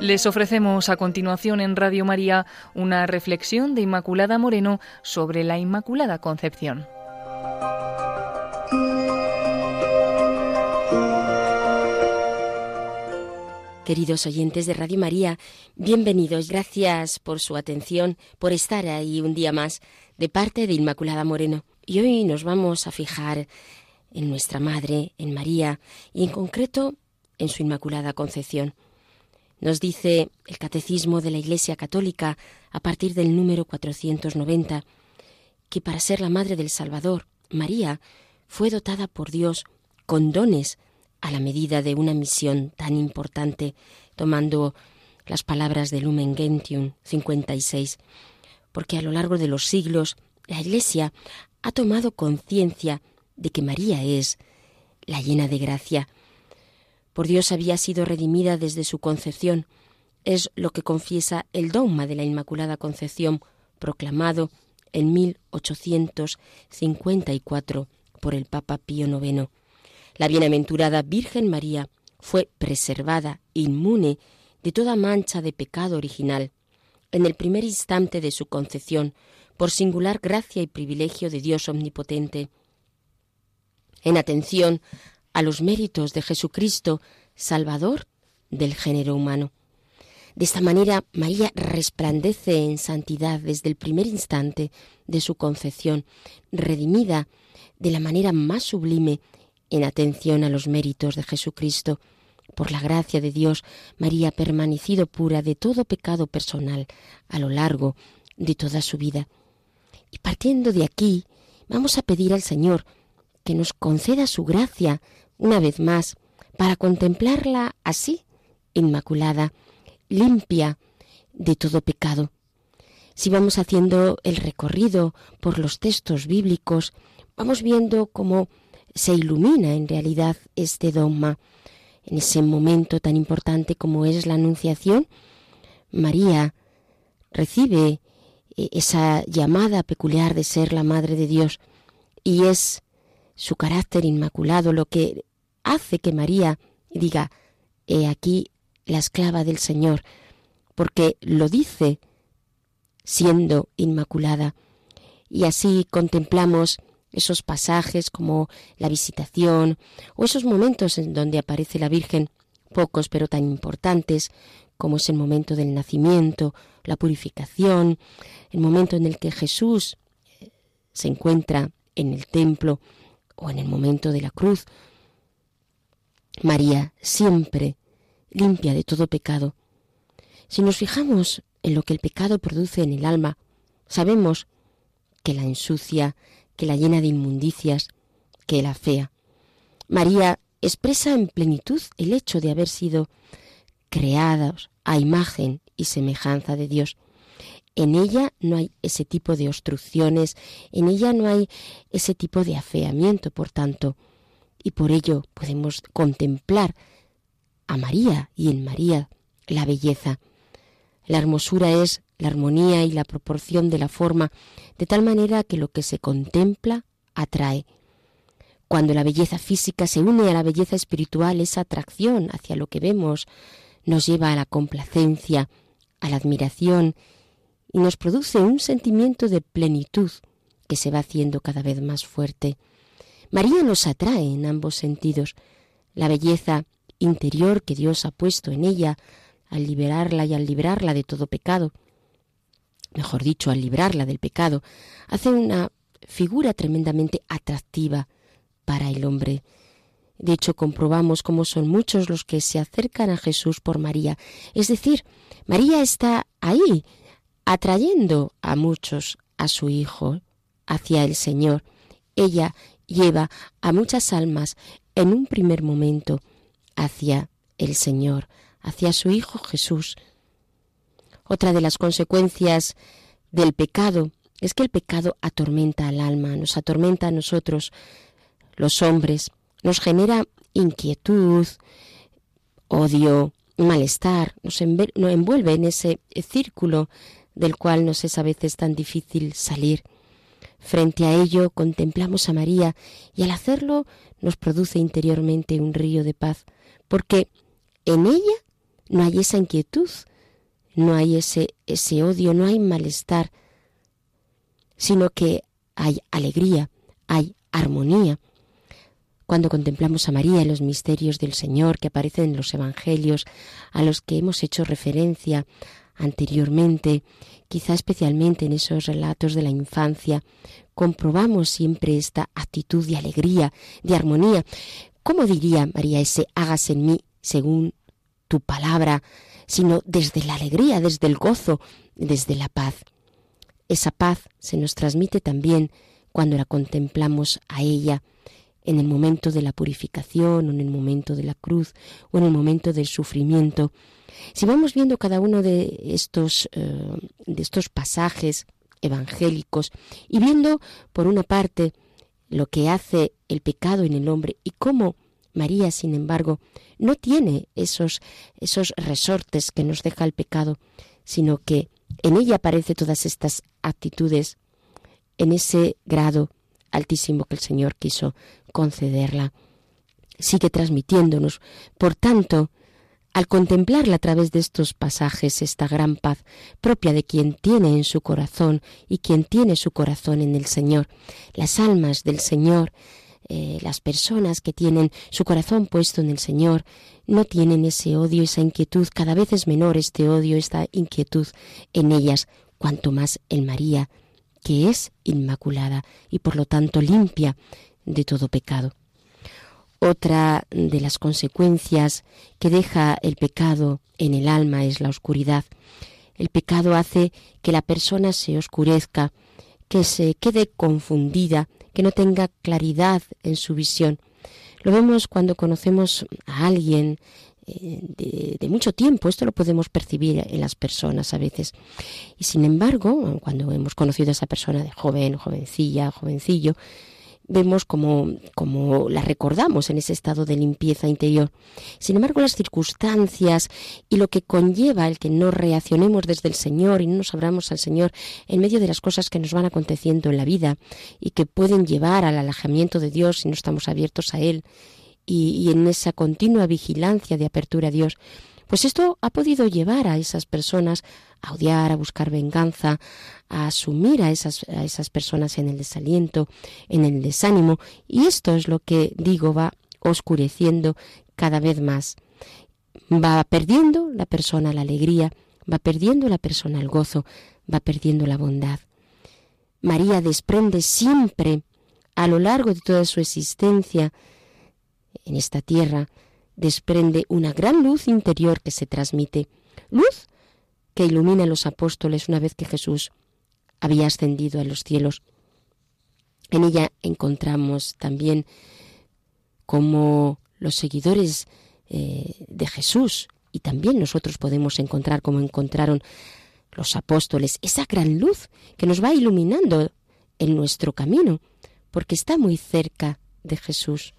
Les ofrecemos a continuación en Radio María una reflexión de Inmaculada Moreno sobre la Inmaculada Concepción. Queridos oyentes de Radio María, bienvenidos. Gracias por su atención, por estar ahí un día más de parte de Inmaculada Moreno. Y hoy nos vamos a fijar en nuestra Madre, en María, y en concreto en su Inmaculada Concepción. Nos dice el Catecismo de la Iglesia Católica a partir del número 490 que para ser la Madre del Salvador, María fue dotada por Dios con dones a la medida de una misión tan importante, tomando las palabras de Lumen Gentium 56, porque a lo largo de los siglos la Iglesia ha tomado conciencia de que María es la llena de gracia, por Dios había sido redimida desde su concepción. Es lo que confiesa el dogma de la Inmaculada Concepción, proclamado en 1854 por el Papa Pío IX. La bienaventurada Virgen María fue preservada inmune de toda mancha de pecado original en el primer instante de su concepción por singular gracia y privilegio de Dios omnipotente. En atención a los méritos de Jesucristo, Salvador del género humano. De esta manera, María resplandece en santidad desde el primer instante de su concepción, redimida de la manera más sublime en atención a los méritos de Jesucristo. Por la gracia de Dios, María ha permanecido pura de todo pecado personal a lo largo de toda su vida. Y partiendo de aquí, vamos a pedir al Señor que nos conceda su gracia una vez más, para contemplarla así, inmaculada, limpia de todo pecado. Si vamos haciendo el recorrido por los textos bíblicos, vamos viendo cómo se ilumina en realidad este dogma. En ese momento tan importante como es la Anunciación, María recibe eh, esa llamada peculiar de ser la Madre de Dios y es su carácter inmaculado lo que hace que María diga, he aquí la esclava del Señor, porque lo dice siendo inmaculada. Y así contemplamos esos pasajes como la visitación o esos momentos en donde aparece la Virgen, pocos pero tan importantes, como es el momento del nacimiento, la purificación, el momento en el que Jesús eh, se encuentra en el templo o en el momento de la cruz. María siempre limpia de todo pecado. Si nos fijamos en lo que el pecado produce en el alma, sabemos que la ensucia, que la llena de inmundicias, que la fea. María expresa en plenitud el hecho de haber sido creados a imagen y semejanza de Dios. En ella no hay ese tipo de obstrucciones, en ella no hay ese tipo de afeamiento, por tanto, y por ello podemos contemplar a María y en María la belleza. La hermosura es la armonía y la proporción de la forma, de tal manera que lo que se contempla atrae. Cuando la belleza física se une a la belleza espiritual, esa atracción hacia lo que vemos nos lleva a la complacencia, a la admiración y nos produce un sentimiento de plenitud que se va haciendo cada vez más fuerte. María nos atrae en ambos sentidos. La belleza interior que Dios ha puesto en ella al liberarla y al librarla de todo pecado, mejor dicho, al librarla del pecado, hace una figura tremendamente atractiva para el hombre. De hecho, comprobamos cómo son muchos los que se acercan a Jesús por María. Es decir, María está ahí, atrayendo a muchos a su Hijo hacia el Señor. Ella lleva a muchas almas en un primer momento hacia el Señor, hacia su Hijo Jesús. Otra de las consecuencias del pecado es que el pecado atormenta al alma, nos atormenta a nosotros, los hombres, nos genera inquietud, odio, malestar, nos envuelve en ese círculo del cual nos es a veces tan difícil salir. Frente a ello contemplamos a María y al hacerlo nos produce interiormente un río de paz, porque en ella no hay esa inquietud, no hay ese, ese odio, no hay malestar, sino que hay alegría, hay armonía. Cuando contemplamos a María en los misterios del Señor que aparecen en los Evangelios, a los que hemos hecho referencia anteriormente, quizá especialmente en esos relatos de la infancia, comprobamos siempre esta actitud de alegría, de armonía. ¿Cómo diría María ese hágase en mí según tu palabra, sino desde la alegría, desde el gozo, desde la paz? Esa paz se nos transmite también cuando la contemplamos a ella en el momento de la purificación o en el momento de la cruz o en el momento del sufrimiento. Si vamos viendo cada uno de estos, eh, de estos pasajes evangélicos y viendo, por una parte, lo que hace el pecado en el hombre y cómo María, sin embargo, no tiene esos, esos resortes que nos deja el pecado, sino que en ella aparece todas estas actitudes en ese grado altísimo que el Señor quiso concederla. Sigue transmitiéndonos, por tanto, al contemplarla a través de estos pasajes, esta gran paz propia de quien tiene en su corazón y quien tiene su corazón en el Señor, las almas del Señor, eh, las personas que tienen su corazón puesto en el Señor, no tienen ese odio, esa inquietud, cada vez es menor este odio, esta inquietud en ellas, cuanto más en María, que es inmaculada y por lo tanto limpia de todo pecado. Otra de las consecuencias que deja el pecado en el alma es la oscuridad. El pecado hace que la persona se oscurezca, que se quede confundida, que no tenga claridad en su visión. Lo vemos cuando conocemos a alguien de, mucho tiempo. Esto lo podemos percibir en las personas a veces. Y sin embargo, cuando hemos conocido a esa persona de joven, jovencilla, jovencillo, vemos como, como la recordamos en ese estado de limpieza interior. Sin embargo, las circunstancias y lo que conlleva el que no reaccionemos desde el Señor y no nos abramos al Señor en medio de las cosas que nos van aconteciendo en la vida y que pueden llevar al alejamiento de Dios si no estamos abiertos a Él y, en esa continua vigilancia de apertura a Dios, pues esto ha podido llevar a esas personas a odiar, a buscar venganza, a asumir a esas, a esas personas en el desaliento, en el desánimo, y esto es lo que digo va oscureciendo cada vez más. Va perdiendo la persona la alegría, va perdiendo la persona el gozo, va perdiendo la bondad. María desprende siempre, a lo largo de toda su existencia, en esta tierra, desprende una gran luz interior que se transmite, luz que ilumina a los apóstoles una vez que Jesús había ascendido a los cielos. En ella encontramos también como los seguidores eh, de Jesús y también nosotros podemos encontrar como encontraron los apóstoles esa gran luz que nos va iluminando en nuestro camino, porque está muy cerca de Jesús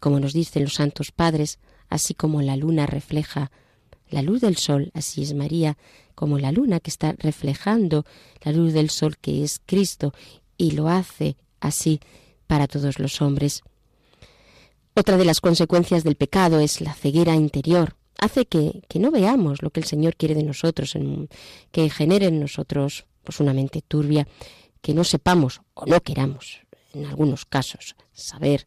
como nos dicen los santos padres, así como la luna refleja la luz del sol, así es María, como la luna que está reflejando la luz del sol que es Cristo, y lo hace así para todos los hombres. Otra de las consecuencias del pecado es la ceguera interior. Hace que, que no veamos lo que el Señor quiere de nosotros, en, que genere en nosotros pues una mente turbia, que no sepamos o no queramos, en algunos casos, saber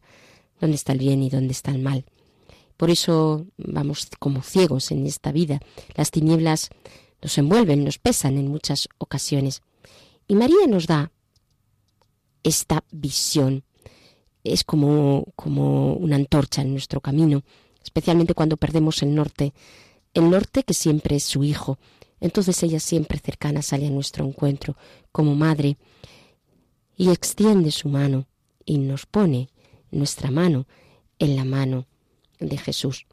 dónde está el bien y dónde está el mal. Por eso vamos como ciegos en esta vida. Las tinieblas nos envuelven, nos pesan en muchas ocasiones. Y María nos da esta visión. Es como, como una antorcha en nuestro camino, especialmente cuando perdemos el norte. El norte que siempre es su hijo. Entonces ella siempre cercana sale a nuestro encuentro como madre y extiende su mano y nos pone nuestra mano en la mano de Jesús.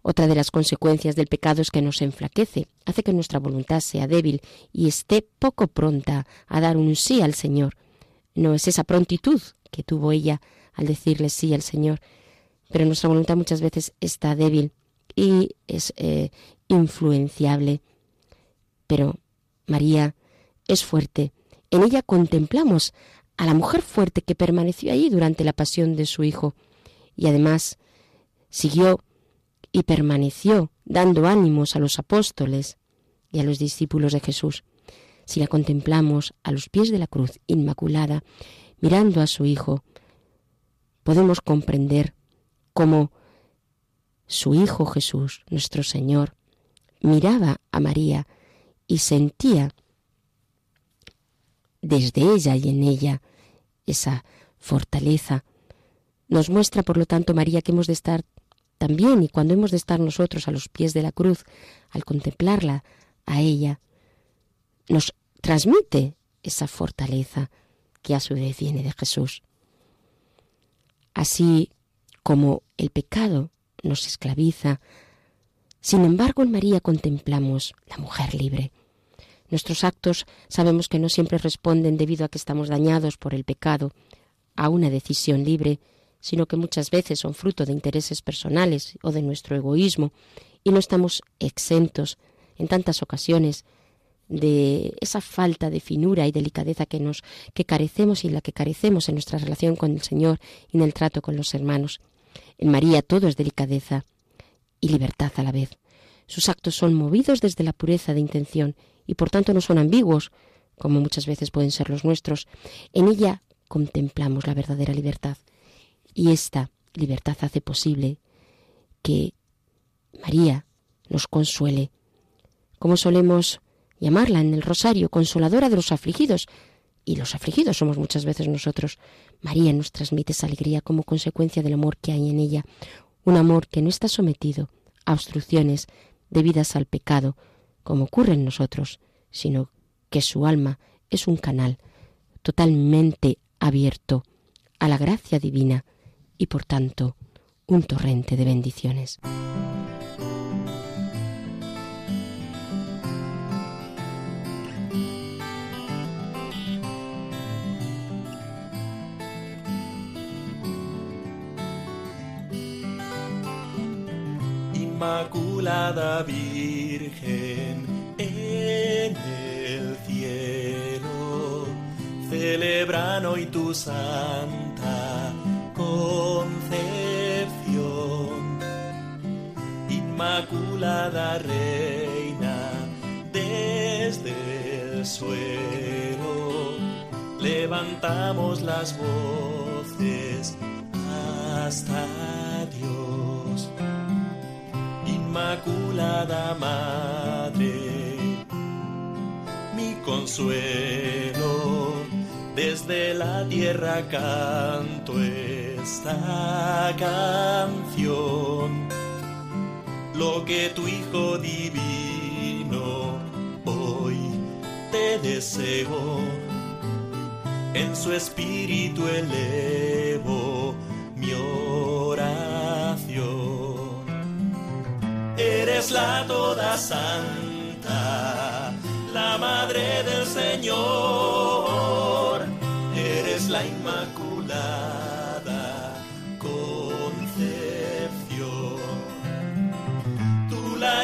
Otra de las consecuencias del pecado es que nos enflaquece, hace que nuestra voluntad sea débil y esté poco pronta a dar un sí al Señor. No es esa prontitud que tuvo ella al decirle sí al Señor, pero nuestra voluntad muchas veces está débil y es eh, influenciable. Pero María es fuerte. En ella contemplamos a la mujer fuerte que permaneció allí durante la pasión de su hijo y además siguió y permaneció dando ánimos a los apóstoles y a los discípulos de Jesús. Si la contemplamos a los pies de la cruz inmaculada, mirando a su Hijo, podemos comprender cómo su Hijo Jesús, nuestro Señor, miraba a María y sentía desde ella y en ella esa fortaleza. Nos muestra, por lo tanto, María, que hemos de estar también y cuando hemos de estar nosotros a los pies de la cruz, al contemplarla a ella, nos transmite esa fortaleza que a su vez viene de Jesús. Así como el pecado nos esclaviza, sin embargo en María contemplamos la mujer libre. Nuestros actos sabemos que no siempre responden debido a que estamos dañados por el pecado a una decisión libre sino que muchas veces son fruto de intereses personales o de nuestro egoísmo, y no estamos exentos en tantas ocasiones de esa falta de finura y delicadeza que nos que carecemos y la que carecemos en nuestra relación con el Señor y en el trato con los hermanos. En María todo es delicadeza y libertad a la vez. Sus actos son movidos desde la pureza de intención y por tanto no son ambiguos, como muchas veces pueden ser los nuestros. En ella contemplamos la verdadera libertad. Y esta libertad hace posible que María nos consuele, como solemos llamarla en el rosario, consoladora de los afligidos. Y los afligidos somos muchas veces nosotros. María nos transmite esa alegría como consecuencia del amor que hay en ella, un amor que no está sometido a obstrucciones debidas al pecado, como ocurre en nosotros, sino que su alma es un canal totalmente abierto a la gracia divina y por tanto un torrente de bendiciones. Inmaculada celebran hoy tu santa concepción, Inmaculada Reina, desde el suelo levantamos las voces hasta Dios. Inmaculada Madre, mi consuelo, desde la tierra canto esta canción. Lo que tu Hijo Divino hoy te deseo, en su espíritu elevo mi oración. Eres la toda santa, la madre del Señor, la inmaculada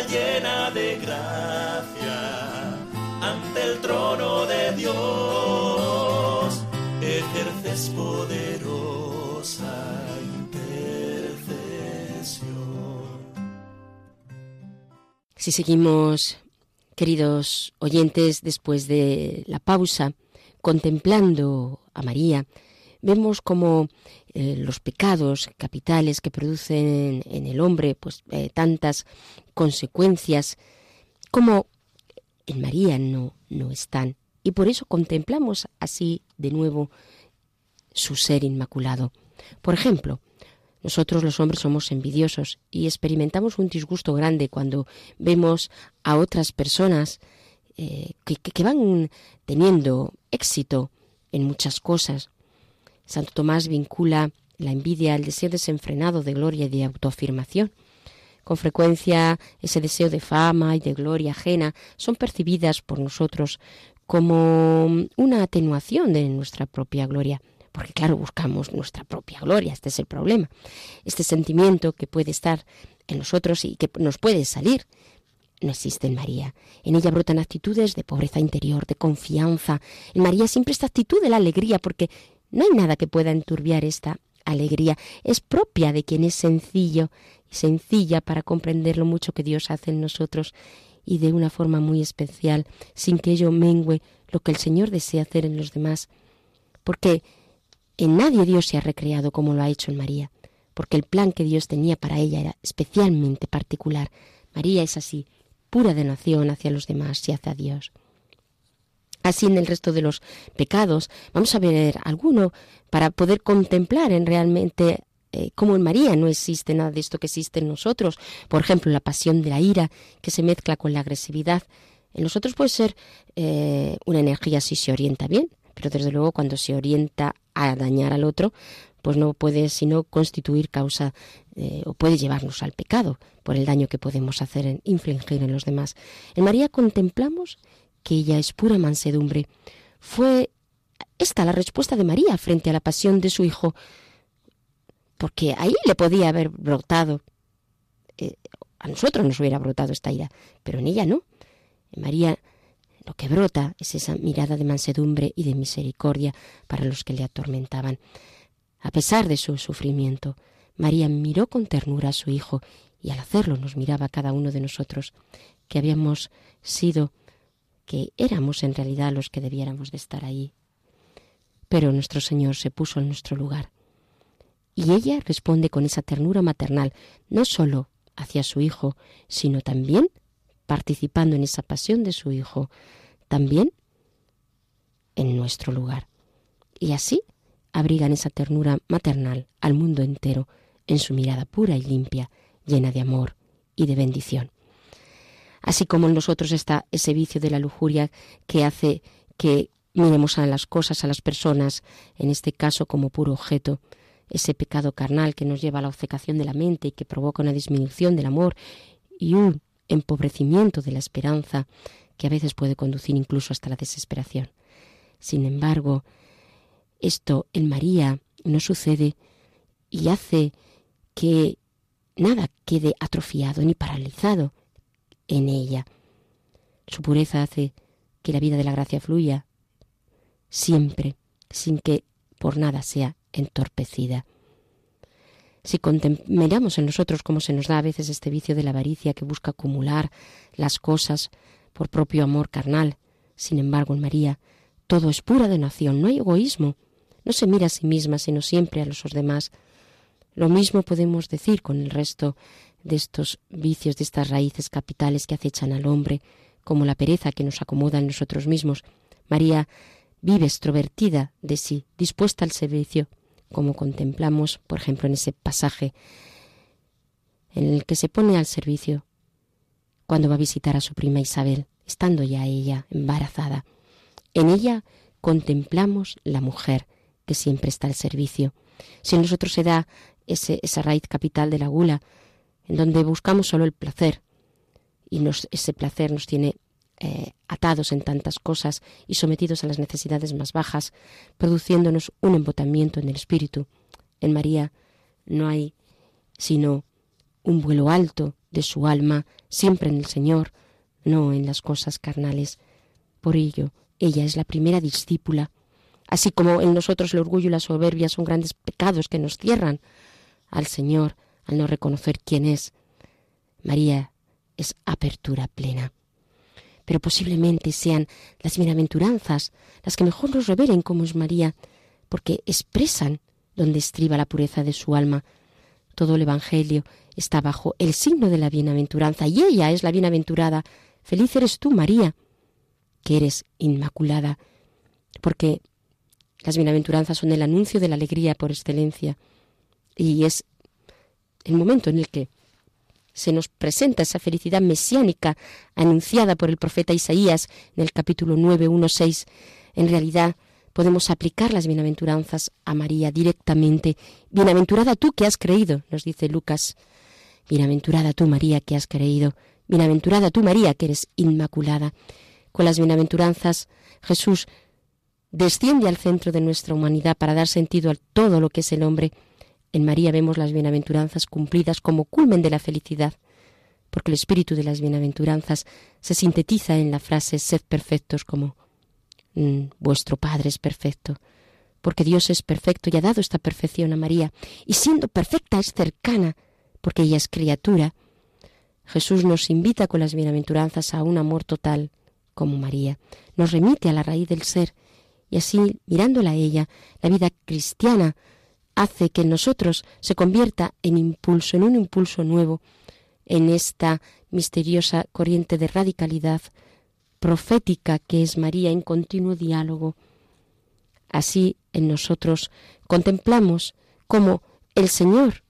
llena de gracia, ante el trono de Dios, ejerces poderosa intercesión. Si seguimos, queridos oyentes, después de la pausa, contemplando a María, vemos como eh, los pecados capitales que producen en el hombre pues eh, tantas consecuencias como en María no no están y por eso contemplamos así de nuevo su ser inmaculado. Por ejemplo, nosotros los hombres somos envidiosos y experimentamos un disgusto grande cuando vemos a otras personas eh, que van teniendo éxito en muchas cosas Santo Tomás vincula la envidia al deseo desenfrenado de gloria y de autoafirmación. Con frecuencia ese deseo de fama y de gloria ajena son percibidas por nosotros como una atenuación de nuestra propia gloria. Porque claro, buscamos nuestra propia gloria, este es el problema. Este sentimiento que puede estar en nosotros y que nos puede salir no existe en María. En ella brotan actitudes de pobreza interior, de confianza. En María siempre esta actitud de la alegría, porque no hay nada que pueda enturbiar esta alegría, es propia de quien es sencillo y sencilla para comprender lo mucho que Dios hace en nosotros y de una forma muy especial, sin que ello mengue lo que el Señor desea hacer en los demás. Porque en nadie Dios se ha recreado como lo ha hecho en María, porque el plan que Dios tenía para ella era especialmente particular. María es así, pura de nación hacia los demás y hacia Dios. Así en el resto de los pecados, vamos a ver alguno para poder contemplar en realmente eh, como en María no existe nada de esto que existe en nosotros. Por ejemplo, la pasión de la ira que se mezcla con la agresividad. En nosotros puede ser eh, una energía si se orienta bien, pero desde luego cuando se orienta a dañar al otro, pues no puede sino constituir causa eh, o puede llevarnos al pecado por el daño que podemos hacer en infligir en los demás. En María contemplamos que ella es pura mansedumbre. Fue esta la respuesta de María frente a la pasión de su hijo porque ahí le podía haber brotado. Eh, a nosotros nos hubiera brotado esta ira, pero en ella no. En María lo que brota es esa mirada de mansedumbre y de misericordia para los que le atormentaban. A pesar de su sufrimiento, María miró con ternura a su hijo y al hacerlo nos miraba a cada uno de nosotros, que habíamos sido, que éramos en realidad los que debiéramos de estar ahí. Pero nuestro Señor se puso en nuestro lugar y ella responde con esa ternura maternal, no sólo hacia su hijo, sino también participando en esa pasión de su hijo, también en nuestro lugar. Y así abrigan esa ternura maternal al mundo entero en su mirada pura y limpia, llena de amor y de bendición. Así como en nosotros está ese vicio de la lujuria que hace que miremos a las cosas, a las personas, en este caso como puro objeto, ese pecado carnal que nos lleva a la obcecación de la mente y que provoca una disminución del amor y un empobrecimiento de la esperanza que a veces puede conducir incluso hasta la desesperación. Sin embargo, esto en María no sucede y hace que nada quede atrofiado ni paralizado en ella. Su pureza hace que la vida de la gracia fluya siempre, sin que por nada sea entorpecida. Si contemplamos en nosotros cómo se nos da a veces este vicio de la avaricia que busca acumular las cosas por propio amor carnal, sin embargo en María todo es pura donación, no hay egoísmo, no se mira a sí misma sino siempre a los demás. Lo mismo podemos decir con el resto de estos vicios, de estas raíces capitales que acechan al hombre, como la pereza que nos acomoda en nosotros mismos. María vive extrovertida de sí, dispuesta al servicio, como contemplamos, por ejemplo, en ese pasaje en el que se pone al servicio cuando va a visitar a su prima Isabel, estando ya ella embarazada. En ella contemplamos la mujer que siempre está al servicio. Si en nosotros se da ese, esa raíz capital de la gula, en donde buscamos solo el placer, y ese placer nos tiene eh, atados en tantas cosas y sometidos a las necesidades más bajas, produciéndonos un embotamiento en el espíritu. En María no hay sino un vuelo alto de su alma, siempre en el Señor, no en las cosas carnales. Por ello, ella es la primera discípula, así como en nosotros el orgullo y la soberbia son grandes pecados que nos cierran al Señor al no reconocer quién es. María es apertura plena pero posiblemente sean las bienaventuranzas las que mejor nos revelen cómo es María, porque expresan donde estriba la pureza de su alma. Todo el Evangelio está bajo el signo de la bienaventuranza y ella es la bienaventurada. Feliz eres tú, María, que eres inmaculada, porque las bienaventuranzas son el anuncio de la alegría por excelencia y es el momento en el que se nos presenta esa felicidad mesiánica anunciada por el profeta Isaías en el capítulo 9, 1, 6. En realidad podemos aplicar las bienaventuranzas a María directamente. Bienaventurada tú que has creído, nos dice Lucas. Bienaventurada tú, María, que has creído. Bienaventurada tú, María, que eres inmaculada. Con las bienaventuranzas, Jesús desciende al centro de nuestra humanidad para dar sentido a todo lo que es el hombre en María vemos las bienaventuranzas cumplidas como culmen de la felicidad, porque el espíritu de las bienaventuranzas se sintetiza en la frase sed perfectos como mm, vuestro Padre es perfecto. porque Dios es perfecto y ha dado esta perfección a María, y siendo perfecta es cercana, porque ella es criatura. Jesús nos invita con las bienaventuranzas a un amor total, como María, nos remite a la raíz del ser, y así, mirándola a ella, la vida cristiana hace que en nosotros se convierta en impulso, en un impulso nuevo, en esta misteriosa corriente de radicalidad profética que es María en continuo diálogo. Así en nosotros contemplamos cómo el Señor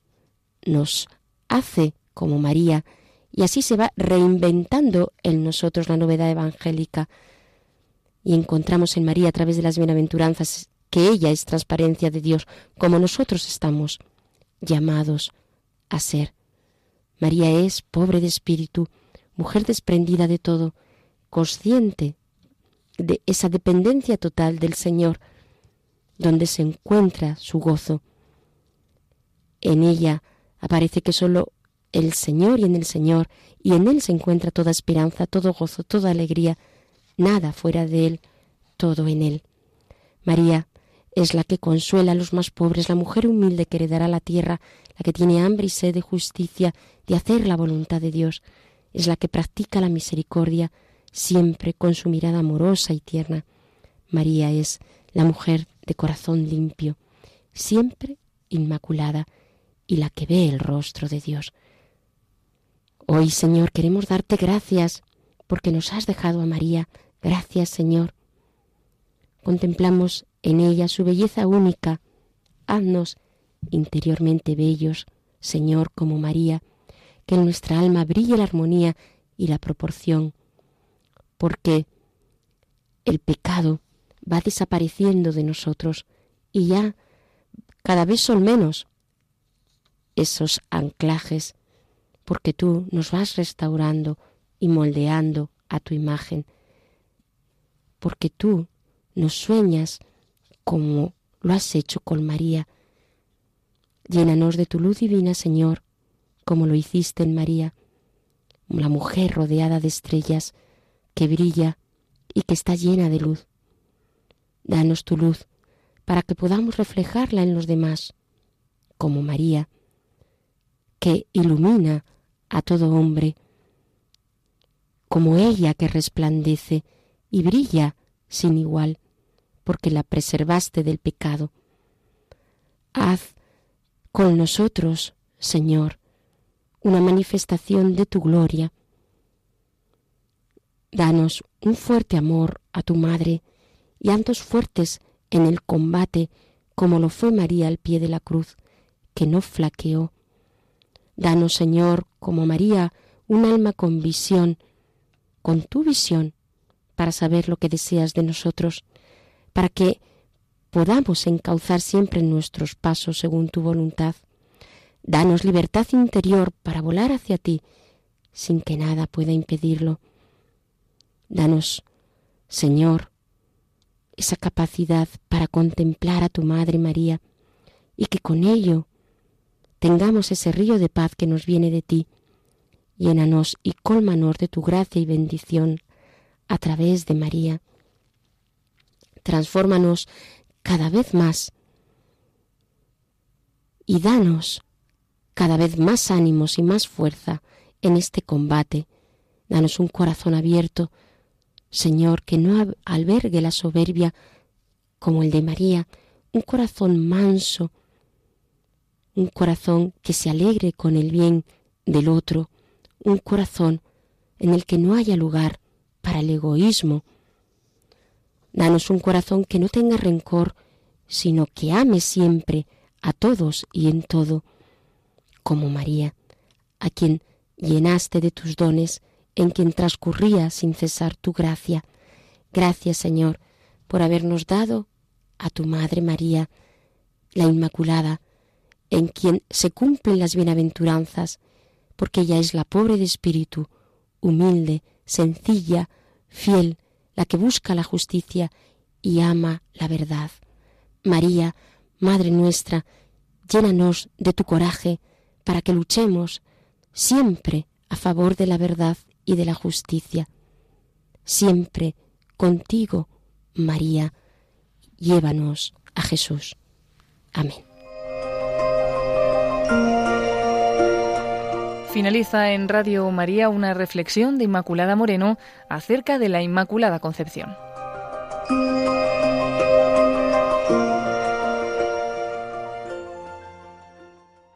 nos hace como María y así se va reinventando en nosotros la novedad evangélica y encontramos en María a través de las bienaventuranzas que ella es transparencia de Dios como nosotros estamos llamados a ser. María es pobre de espíritu, mujer desprendida de todo, consciente de esa dependencia total del Señor, donde se encuentra su gozo. En ella aparece que sólo el Señor y en el Señor, y en Él se encuentra toda esperanza, todo gozo, toda alegría, nada fuera de Él, todo en Él. María es la que consuela a los más pobres, la mujer humilde que heredará la tierra, la que tiene hambre y sed de justicia, de hacer la voluntad de Dios, es la que practica la misericordia, siempre con su mirada amorosa y tierna. María es la mujer de corazón limpio, siempre inmaculada, y la que ve el rostro de Dios. Hoy, Señor, queremos darte gracias porque nos has dejado a María. Gracias, Señor. Contemplamos en ella su belleza única. Haznos interiormente bellos, Señor, como María, que en nuestra alma brille la armonía y la proporción, porque el pecado va desapareciendo de nosotros y ya cada vez son menos esos anclajes, porque tú nos vas restaurando y moldeando a tu imagen, porque tú nos sueñas como lo has hecho con María. Llénanos de tu luz divina, Señor, como lo hiciste en María, la mujer rodeada de estrellas que brilla y que está llena de luz. Danos tu luz para que podamos reflejarla en los demás, como María, que ilumina a todo hombre, como ella que resplandece y brilla sin igual, porque la preservaste del pecado. Haz con nosotros, Señor, una manifestación de tu gloria. Danos un fuerte amor a tu Madre y andos fuertes en el combate como lo fue María al pie de la cruz, que no flaqueó. Danos, Señor, como María, un alma con visión, con tu visión, para saber lo que deseas de nosotros, para que podamos encauzar siempre nuestros pasos según tu voluntad. Danos libertad interior para volar hacia ti, sin que nada pueda impedirlo. Danos, Señor, esa capacidad para contemplar a tu Madre María y que con ello tengamos ese río de paz que nos viene de ti. Llénanos y cólmanos de tu gracia y bendición a través de María. Transfórmanos cada vez más y danos cada vez más ánimos y más fuerza en este combate. Danos un corazón abierto, Señor, que no albergue la soberbia como el de María, un corazón manso, un corazón que se alegre con el bien del otro, un corazón en el que no haya lugar para el egoísmo. Danos un corazón que no tenga rencor, sino que ame siempre a todos y en todo, como María, a quien llenaste de tus dones, en quien transcurría sin cesar tu gracia. Gracias, Señor, por habernos dado a tu Madre María, la Inmaculada, en quien se cumplen las bienaventuranzas, porque ella es la pobre de espíritu, humilde, sencilla, fiel, la que busca la justicia y ama la verdad. María, Madre nuestra, llénanos de tu coraje para que luchemos siempre a favor de la verdad y de la justicia. Siempre contigo, María, llévanos a Jesús. Amén. Finaliza en Radio María una reflexión de Inmaculada Moreno acerca de la Inmaculada Concepción.